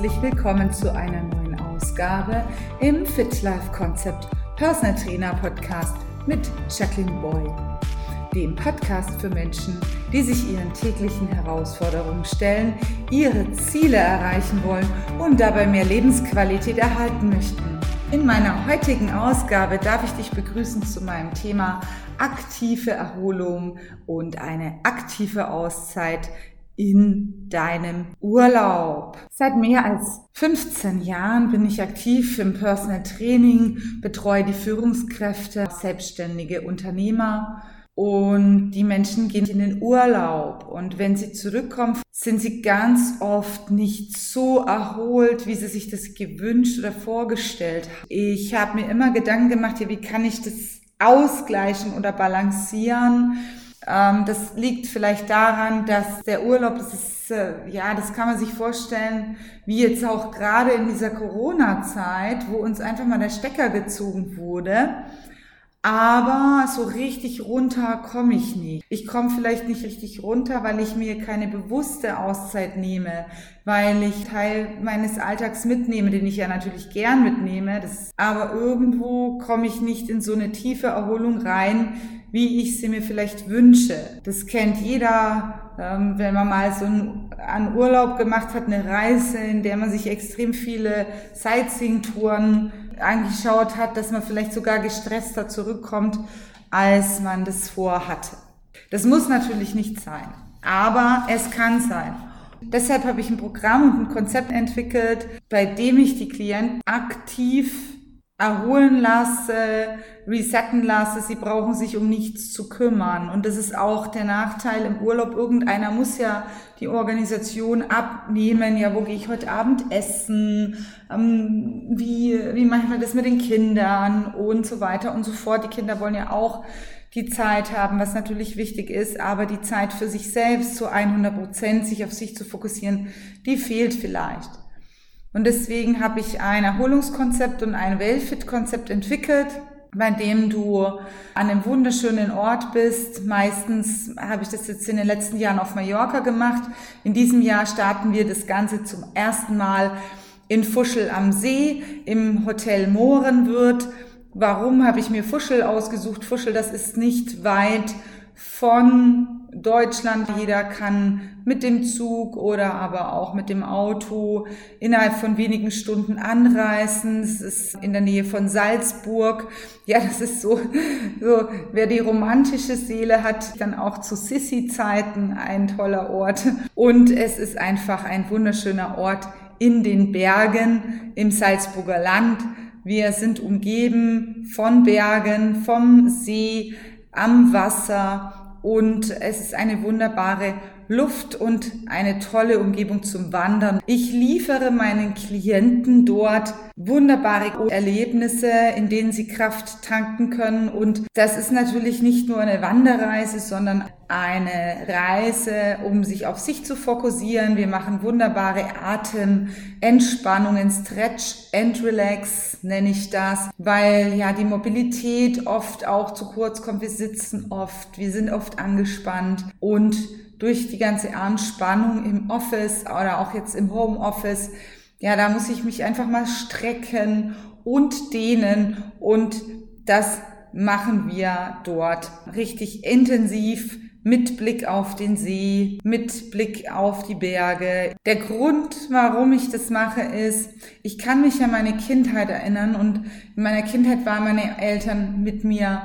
herzlich willkommen zu einer neuen Ausgabe im Fit Life Concept Personal Trainer Podcast mit Jacqueline Boy, dem Podcast für Menschen, die sich ihren täglichen Herausforderungen stellen, ihre Ziele erreichen wollen und dabei mehr Lebensqualität erhalten möchten. In meiner heutigen Ausgabe darf ich dich begrüßen zu meinem Thema aktive Erholung und eine aktive Auszeit in deinem Urlaub. Seit mehr als 15 Jahren bin ich aktiv im Personal Training, betreue die Führungskräfte, selbstständige Unternehmer und die Menschen gehen in den Urlaub und wenn sie zurückkommen, sind sie ganz oft nicht so erholt, wie sie sich das gewünscht oder vorgestellt haben. Ich habe mir immer Gedanken gemacht, ja, wie kann ich das ausgleichen oder balancieren? Ähm, das liegt vielleicht daran, dass der Urlaub, das ist, äh, ja, das kann man sich vorstellen, wie jetzt auch gerade in dieser Corona-Zeit, wo uns einfach mal der Stecker gezogen wurde. Aber so richtig runter komme ich nicht. Ich komme vielleicht nicht richtig runter, weil ich mir keine bewusste Auszeit nehme, weil ich Teil meines Alltags mitnehme, den ich ja natürlich gern mitnehme. Das, aber irgendwo komme ich nicht in so eine tiefe Erholung rein, wie ich sie mir vielleicht wünsche. Das kennt jeder, ähm, wenn man mal so einen Urlaub gemacht hat, eine Reise, in der man sich extrem viele Sightseeing-Touren angeschaut hat, dass man vielleicht sogar gestresster zurückkommt, als man das vorhatte. Das muss natürlich nicht sein, aber es kann sein. Deshalb habe ich ein Programm und ein Konzept entwickelt, bei dem ich die Klienten aktiv erholen lasse, resetten lasse. Sie brauchen sich um nichts zu kümmern. Und das ist auch der Nachteil im Urlaub. Irgendeiner muss ja die Organisation abnehmen. Ja, wo gehe ich heute Abend essen? Ähm, wie, wie mache ich das mit den Kindern? Und so weiter und so fort. Die Kinder wollen ja auch die Zeit haben, was natürlich wichtig ist, aber die Zeit für sich selbst zu 100 Prozent, sich auf sich zu fokussieren, die fehlt vielleicht. Und deswegen habe ich ein Erholungskonzept und ein Wellfit-Konzept entwickelt, bei dem du an einem wunderschönen Ort bist. Meistens habe ich das jetzt in den letzten Jahren auf Mallorca gemacht. In diesem Jahr starten wir das Ganze zum ersten Mal in Fuschel am See im Hotel Mohrenwirt. Warum habe ich mir Fuschel ausgesucht? Fuschel, das ist nicht weit von Deutschland. Jeder kann mit dem Zug oder aber auch mit dem Auto innerhalb von wenigen Stunden anreisen. Es ist in der Nähe von Salzburg. Ja, das ist so, so, wer die romantische Seele hat, dann auch zu Sissi-Zeiten ein toller Ort. Und es ist einfach ein wunderschöner Ort in den Bergen im Salzburger Land. Wir sind umgeben von Bergen, vom See, am Wasser und es ist eine wunderbare Luft und eine tolle Umgebung zum Wandern. Ich liefere meinen Klienten dort wunderbare Erlebnisse, in denen sie Kraft tanken können. Und das ist natürlich nicht nur eine Wanderreise, sondern eine Reise, um sich auf sich zu fokussieren. Wir machen wunderbare Atementspannungen, Stretch and Relax nenne ich das, weil ja die Mobilität oft auch zu kurz kommt. Wir sitzen oft, wir sind oft angespannt und durch die ganze Anspannung im Office oder auch jetzt im Homeoffice, ja, da muss ich mich einfach mal strecken und dehnen und das machen wir dort richtig intensiv mit Blick auf den See, mit Blick auf die Berge. Der Grund, warum ich das mache, ist, ich kann mich an meine Kindheit erinnern und in meiner Kindheit waren meine Eltern mit mir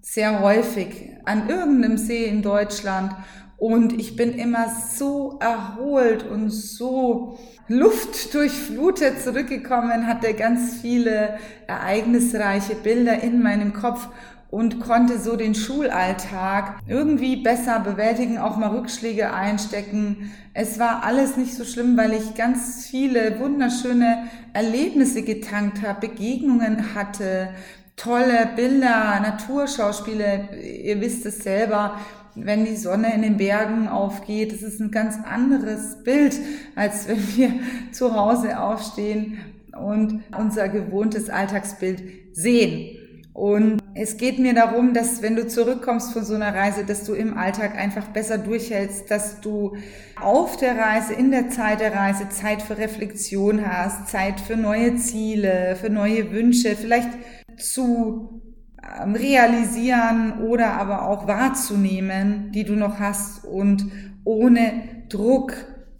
sehr häufig an irgendeinem See in Deutschland und ich bin immer so erholt und so luftdurchflutet zurückgekommen, hatte ganz viele ereignisreiche Bilder in meinem Kopf und konnte so den Schulalltag irgendwie besser bewältigen, auch mal Rückschläge einstecken. Es war alles nicht so schlimm, weil ich ganz viele wunderschöne Erlebnisse getankt habe, Begegnungen hatte, tolle Bilder, Naturschauspiele. Ihr wisst es selber wenn die Sonne in den Bergen aufgeht. Das ist ein ganz anderes Bild, als wenn wir zu Hause aufstehen und unser gewohntes Alltagsbild sehen. Und es geht mir darum, dass wenn du zurückkommst von so einer Reise, dass du im Alltag einfach besser durchhältst, dass du auf der Reise, in der Zeit der Reise Zeit für Reflexion hast, Zeit für neue Ziele, für neue Wünsche, vielleicht zu ähm, realisieren oder aber auch wahrzunehmen, die du noch hast und ohne Druck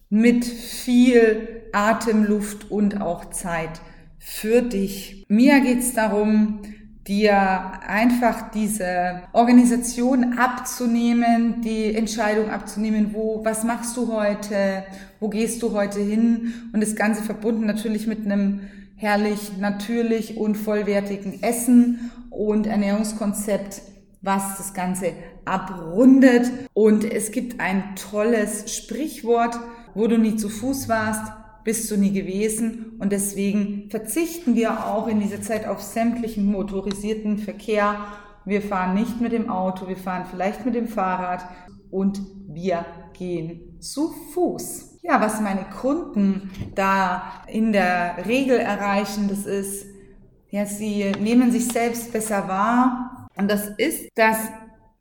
mit viel Atemluft und auch Zeit für dich. Mir geht's darum, dir einfach diese Organisation abzunehmen, die Entscheidung abzunehmen, wo, was machst du heute, wo gehst du heute hin und das Ganze verbunden natürlich mit einem herrlich, natürlich und vollwertigen Essen und Ernährungskonzept, was das Ganze abrundet. Und es gibt ein tolles Sprichwort, wo du nie zu Fuß warst, bist du nie gewesen. Und deswegen verzichten wir auch in dieser Zeit auf sämtlichen motorisierten Verkehr. Wir fahren nicht mit dem Auto, wir fahren vielleicht mit dem Fahrrad und wir gehen zu Fuß. Ja, was meine Kunden da in der Regel erreichen, das ist, ja, sie nehmen sich selbst besser wahr. Und das ist, dass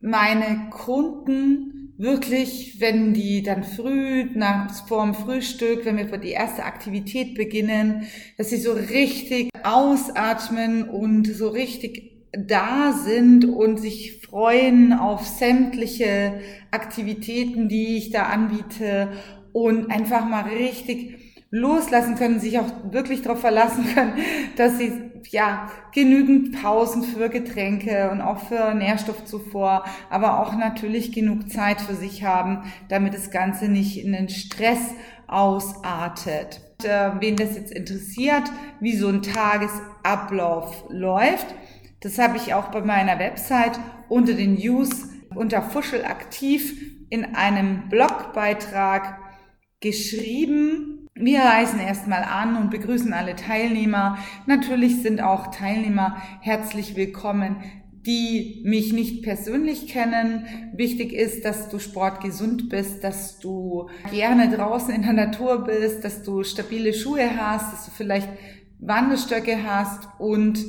meine Kunden wirklich, wenn die dann früh nach vorm Frühstück, wenn wir die erste Aktivität beginnen, dass sie so richtig ausatmen und so richtig da sind und sich freuen auf sämtliche Aktivitäten, die ich da anbiete und einfach mal richtig loslassen können, sich auch wirklich darauf verlassen können, dass sie ja genügend Pausen für Getränke und auch für Nährstoffzufuhr, aber auch natürlich genug Zeit für sich haben, damit das Ganze nicht in den Stress ausartet. Und, äh, wen das jetzt interessiert, wie so ein Tagesablauf läuft, das habe ich auch bei meiner Website unter den News unter Fuschel aktiv in einem Blogbeitrag geschrieben wir reisen erstmal an und begrüßen alle Teilnehmer. Natürlich sind auch Teilnehmer herzlich willkommen, die mich nicht persönlich kennen. Wichtig ist, dass du sportgesund bist, dass du gerne draußen in der Natur bist, dass du stabile Schuhe hast, dass du vielleicht Wanderstöcke hast und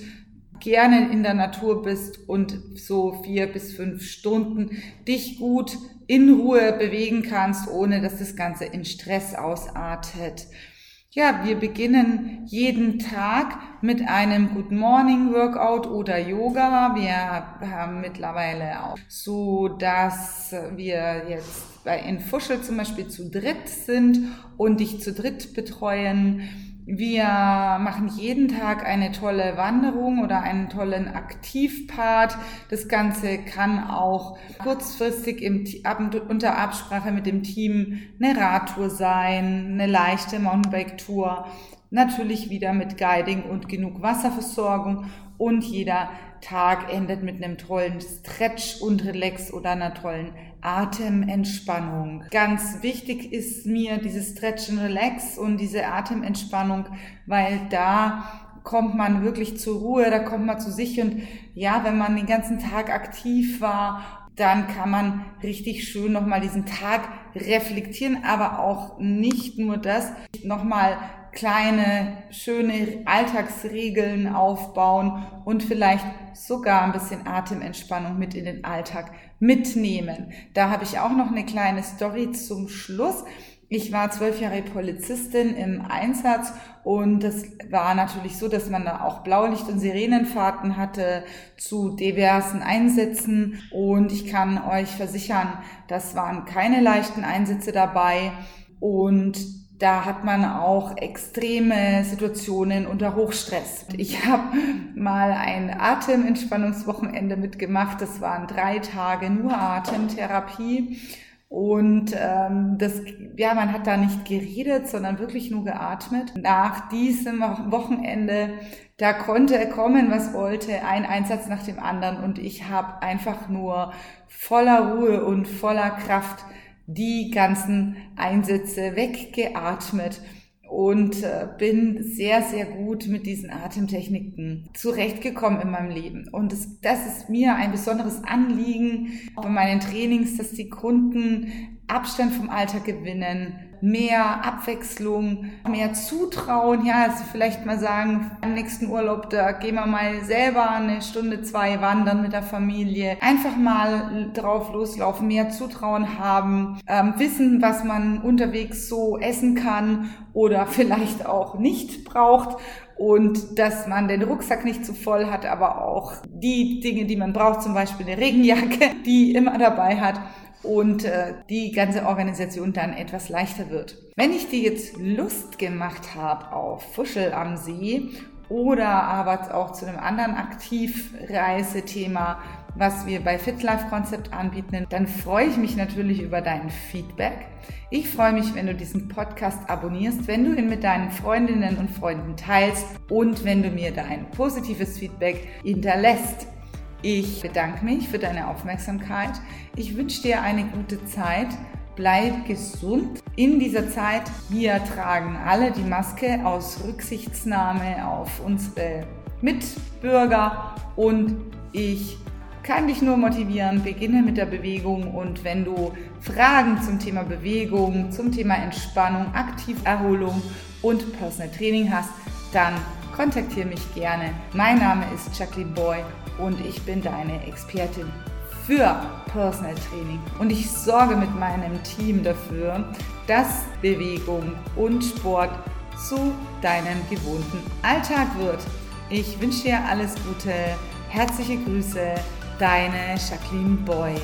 gerne in der Natur bist und so vier bis fünf Stunden dich gut in Ruhe bewegen kannst, ohne dass das Ganze in Stress ausartet. Ja, wir beginnen jeden Tag mit einem Good Morning Workout oder Yoga. Wir haben mittlerweile auch so, dass wir jetzt bei in Fuschel zum Beispiel zu dritt sind und dich zu dritt betreuen wir machen jeden Tag eine tolle Wanderung oder einen tollen Aktivpart. Das Ganze kann auch kurzfristig im, unter Absprache mit dem Team eine Radtour sein, eine leichte Mountainbike-Tour. Natürlich wieder mit Guiding und genug Wasserversorgung und jeder Tag endet mit einem tollen Stretch und Relax oder einer tollen Atementspannung. Ganz wichtig ist mir dieses Stretch and Relax und diese Atementspannung, weil da kommt man wirklich zur Ruhe, da kommt man zu sich und ja, wenn man den ganzen Tag aktiv war, dann kann man richtig schön nochmal diesen Tag reflektieren, aber auch nicht nur das, nochmal kleine, schöne Alltagsregeln aufbauen und vielleicht sogar ein bisschen Atementspannung mit in den Alltag mitnehmen. Da habe ich auch noch eine kleine Story zum Schluss. Ich war zwölf Jahre Polizistin im Einsatz und das war natürlich so, dass man da auch Blaulicht- und Sirenenfahrten hatte zu diversen Einsätzen und ich kann euch versichern, das waren keine leichten Einsätze dabei und da hat man auch extreme Situationen unter Hochstress. Ich habe mal ein Atementspannungswochenende mitgemacht. Das waren drei Tage nur Atemtherapie. Und ähm, das, ja, man hat da nicht geredet, sondern wirklich nur geatmet. Nach diesem Wochenende, da konnte kommen, was wollte, ein Einsatz nach dem anderen. Und ich habe einfach nur voller Ruhe und voller Kraft die ganzen Einsätze weggeatmet und äh, bin sehr, sehr gut mit diesen Atemtechniken zurechtgekommen in meinem Leben. Und das, das ist mir ein besonderes Anliegen bei meinen Trainings, dass die Kunden Abstand vom Alltag gewinnen, mehr Abwechslung, mehr Zutrauen. Ja, also vielleicht mal sagen, am nächsten Urlaub, da gehen wir mal selber eine Stunde, zwei wandern mit der Familie. Einfach mal drauf loslaufen, mehr Zutrauen haben, ähm, wissen, was man unterwegs so essen kann oder vielleicht auch nicht braucht und dass man den Rucksack nicht zu voll hat, aber auch die Dinge, die man braucht, zum Beispiel eine Regenjacke, die immer dabei hat und äh, die ganze Organisation dann etwas leichter wird. Wenn ich dir jetzt Lust gemacht habe auf Fuschel am See oder aber auch zu einem anderen Aktivreisethema, was wir bei FitLife Concept anbieten, dann freue ich mich natürlich über dein Feedback. Ich freue mich, wenn du diesen Podcast abonnierst, wenn du ihn mit deinen Freundinnen und Freunden teilst und wenn du mir dein positives Feedback hinterlässt. Ich bedanke mich für deine Aufmerksamkeit. Ich wünsche dir eine gute Zeit. Bleib gesund. In dieser Zeit, wir tragen alle die Maske aus Rücksichtnahme auf unsere Mitbürger und ich kann dich nur motivieren, beginne mit der Bewegung und wenn du Fragen zum Thema Bewegung, zum Thema Entspannung, Aktiverholung und Personal Training hast, dann kontaktiere mich gerne. Mein Name ist Jacqueline Boy und ich bin deine Expertin für Personal Training. Und ich sorge mit meinem Team dafür, dass Bewegung und Sport zu deinem gewohnten Alltag wird. Ich wünsche dir alles Gute, herzliche Grüße, deine Jacqueline Boy.